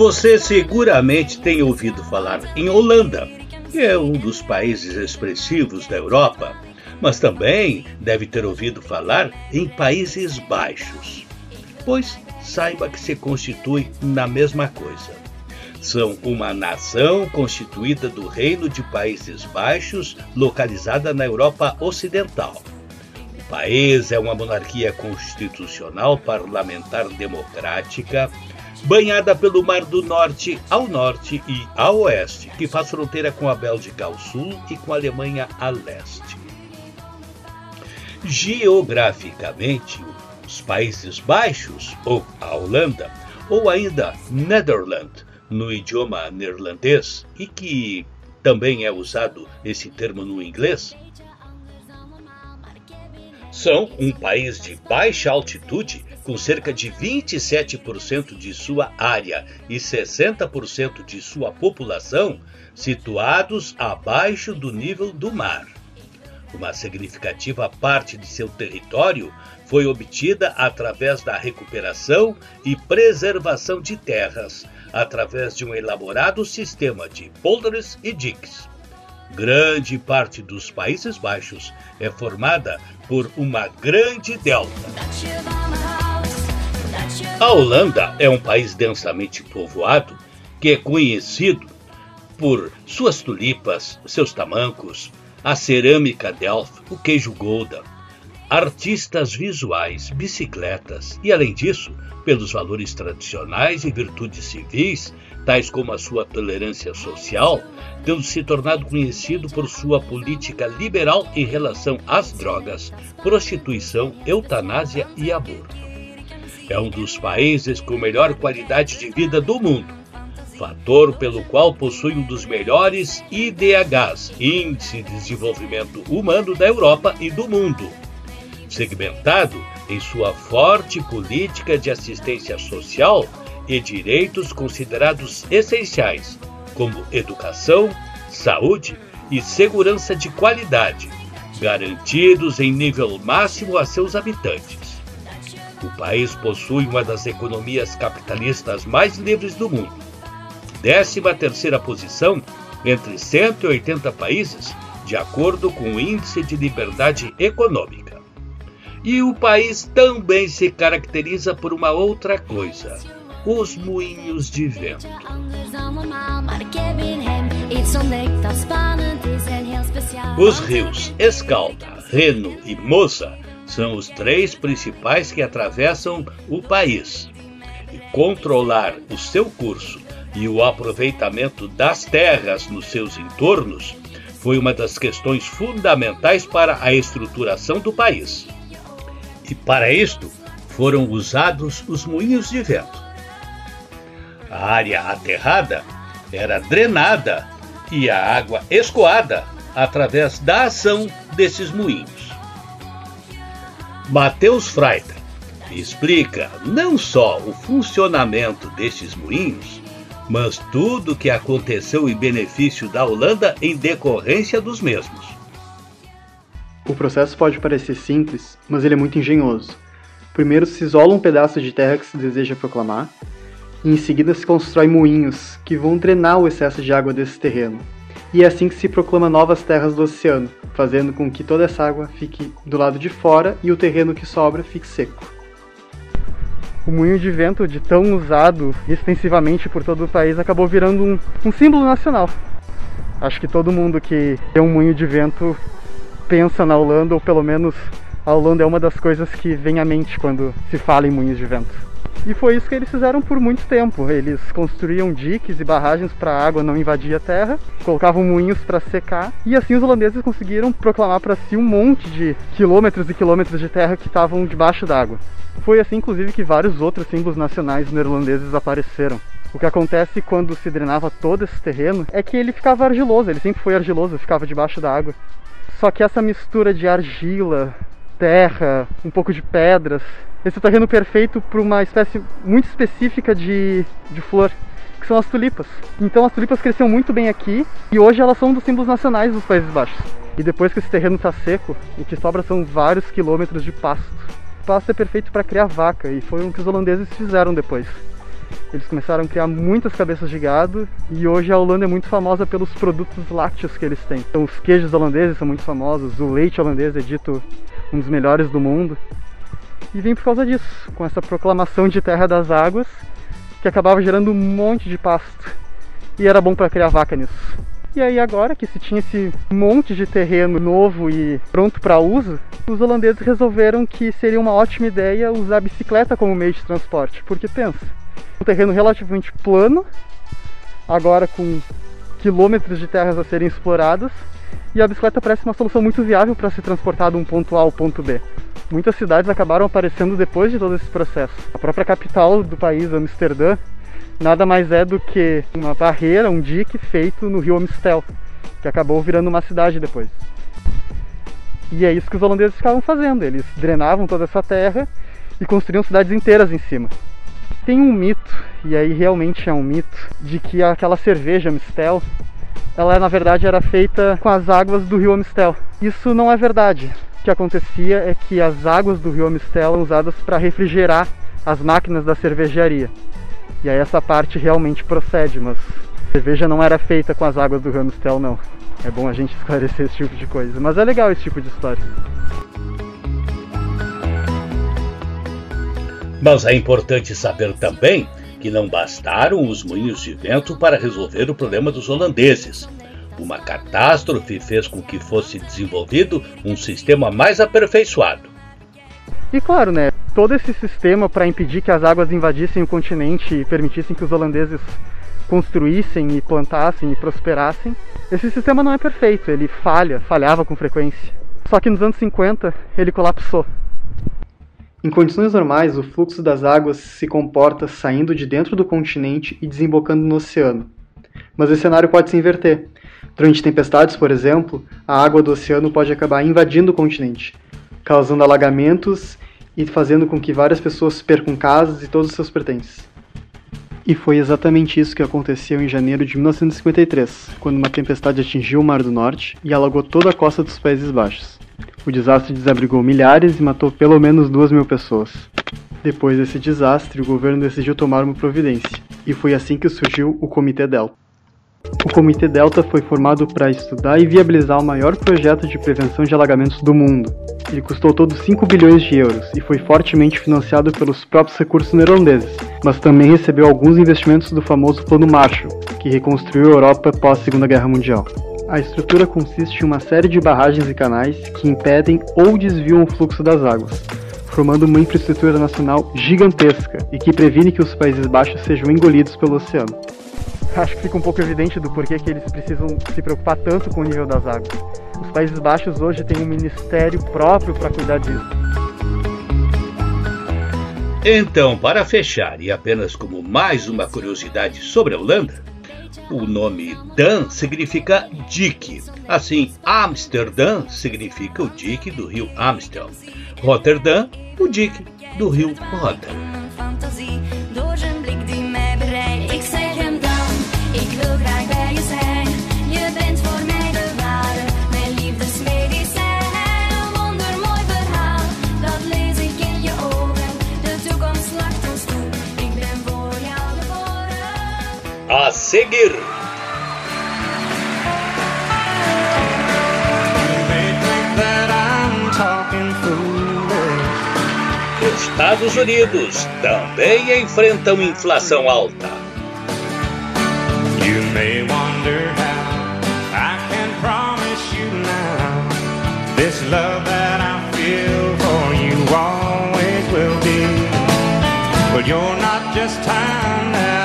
Você seguramente tem ouvido falar em Holanda, que é um dos países expressivos da Europa, mas também deve ter ouvido falar em Países Baixos. Pois saiba que se constitui na mesma coisa. São uma nação constituída do Reino de Países Baixos, localizada na Europa Ocidental. O país é uma monarquia constitucional parlamentar democrática banhada pelo Mar do Norte ao norte e ao oeste, que faz fronteira com a Bélgica ao sul e com a Alemanha a leste. Geograficamente, os Países Baixos, ou a Holanda, ou ainda Netherland, no idioma neerlandês, e que também é usado esse termo no inglês, são um país de baixa altitude com cerca de 27% de sua área e 60% de sua população situados abaixo do nível do mar. Uma significativa parte de seu território foi obtida através da recuperação e preservação de terras, através de um elaborado sistema de polders e diques. Grande parte dos Países Baixos é formada por uma grande delta. A Holanda é um país densamente povoado que é conhecido por suas tulipas, seus tamancos, a cerâmica Delft, o queijo Gouda, artistas visuais, bicicletas e, além disso, pelos valores tradicionais e virtudes civis, tais como a sua tolerância social, tendo se tornado conhecido por sua política liberal em relação às drogas, prostituição, eutanásia e aborto. É um dos países com melhor qualidade de vida do mundo, fator pelo qual possui um dos melhores IDHs, Índice de Desenvolvimento Humano da Europa e do mundo, segmentado em sua forte política de assistência social e direitos considerados essenciais, como educação, saúde e segurança de qualidade, garantidos em nível máximo a seus habitantes. O país possui uma das economias capitalistas mais livres do mundo. 13 terceira posição entre 180 países, de acordo com o Índice de Liberdade Econômica. E o país também se caracteriza por uma outra coisa: os moinhos de vento. Os rios Escalda, Reno e Moça são os três principais que atravessam o país. E controlar o seu curso e o aproveitamento das terras nos seus entornos foi uma das questões fundamentais para a estruturação do país. E para isto foram usados os moinhos de vento. A área aterrada era drenada e a água escoada através da ação desses moinhos. Mateus Freita explica não só o funcionamento destes moinhos, mas tudo o que aconteceu em benefício da Holanda em decorrência dos mesmos. O processo pode parecer simples, mas ele é muito engenhoso. Primeiro se isola um pedaço de terra que se deseja proclamar, e em seguida se constrói moinhos que vão drenar o excesso de água desse terreno. E é assim que se proclama novas terras do oceano, fazendo com que toda essa água fique do lado de fora e o terreno que sobra fique seco. O moinho de vento, de tão usado extensivamente por todo o país, acabou virando um, um símbolo nacional. Acho que todo mundo que tem um moinho de vento pensa na Holanda, ou pelo menos a Holanda é uma das coisas que vem à mente quando se fala em moinhos de vento. E foi isso que eles fizeram por muito tempo. Eles construíam diques e barragens para a água não invadir a terra, colocavam moinhos para secar, e assim os holandeses conseguiram proclamar para si um monte de quilômetros e quilômetros de terra que estavam debaixo d'água. Foi assim, inclusive, que vários outros símbolos nacionais neerlandeses apareceram. O que acontece quando se drenava todo esse terreno é que ele ficava argiloso, ele sempre foi argiloso, ficava debaixo da água. Só que essa mistura de argila, terra, um pouco de pedras. Esse é o terreno perfeito para uma espécie muito específica de, de flor, que são as tulipas. Então as tulipas cresceram muito bem aqui e hoje elas são um dos símbolos nacionais dos Países Baixos. E depois que esse terreno está seco, o que sobra são vários quilômetros de pasto. O pasto é perfeito para criar vaca e foi o que os holandeses fizeram depois. Eles começaram a criar muitas cabeças de gado e hoje a Holanda é muito famosa pelos produtos lácteos que eles têm. Então, os queijos holandeses são muito famosos, o leite holandês é dito um dos melhores do mundo. E vem por causa disso, com essa proclamação de terra das águas, que acabava gerando um monte de pasto. E era bom para criar vaca nisso. E aí agora que se tinha esse monte de terreno novo e pronto para uso, os holandeses resolveram que seria uma ótima ideia usar a bicicleta como meio de transporte, porque pensa, um terreno relativamente plano, agora com quilômetros de terras a serem exploradas, e a bicicleta parece uma solução muito viável para se transportar de um ponto A ao ponto B. Muitas cidades acabaram aparecendo depois de todo esse processo. A própria capital do país, Amsterdã, nada mais é do que uma barreira, um dique feito no rio Amstel, que acabou virando uma cidade depois. E é isso que os holandeses ficavam fazendo, eles drenavam toda essa terra e construíam cidades inteiras em cima. Tem um mito, e aí realmente é um mito, de que aquela cerveja Mistel, ela na verdade era feita com as águas do rio Amistel. Isso não é verdade. O que acontecia é que as águas do rio Amistel eram usadas para refrigerar as máquinas da cervejaria. E aí essa parte realmente procede, mas a cerveja não era feita com as águas do rio Amistel, não. É bom a gente esclarecer esse tipo de coisa, mas é legal esse tipo de história. Mas é importante saber também que não bastaram os moinhos de vento para resolver o problema dos holandeses. Uma catástrofe fez com que fosse desenvolvido um sistema mais aperfeiçoado. E claro, né, todo esse sistema para impedir que as águas invadissem o continente e permitissem que os holandeses construíssem e plantassem e prosperassem, esse sistema não é perfeito, ele falha, falhava com frequência. Só que nos anos 50 ele colapsou. Em condições normais, o fluxo das águas se comporta saindo de dentro do continente e desembocando no oceano. Mas esse cenário pode se inverter. Durante tempestades, por exemplo, a água do oceano pode acabar invadindo o continente, causando alagamentos e fazendo com que várias pessoas percam casas e todos os seus pertences. E foi exatamente isso que aconteceu em janeiro de 1953, quando uma tempestade atingiu o Mar do Norte e alagou toda a costa dos Países Baixos. O desastre desabrigou milhares e matou pelo menos duas mil pessoas. Depois desse desastre, o governo decidiu tomar uma providência, e foi assim que surgiu o Comitê Delta. O Comitê Delta foi formado para estudar e viabilizar o maior projeto de prevenção de alagamentos do mundo. Ele custou todos 5 bilhões de euros e foi fortemente financiado pelos próprios recursos neerlandeses, mas também recebeu alguns investimentos do famoso Plano Marshall, que reconstruiu a Europa pós Segunda Guerra Mundial. A estrutura consiste em uma série de barragens e canais que impedem ou desviam o fluxo das águas, formando uma infraestrutura nacional gigantesca e que previne que os Países Baixos sejam engolidos pelo oceano. Acho que fica um pouco evidente do porquê que eles precisam se preocupar tanto com o nível das águas. Os Países Baixos hoje têm um ministério próprio para cuidar disso. Então, para fechar, e apenas como mais uma curiosidade sobre a Holanda, o nome Dan significa dique. Assim, Amsterdã significa o dique do rio Amstel. Rotterdam, o dique do rio Rotterdam. Seguir. Estados Unidos também enfrentam inflação alta. Now you you're not just time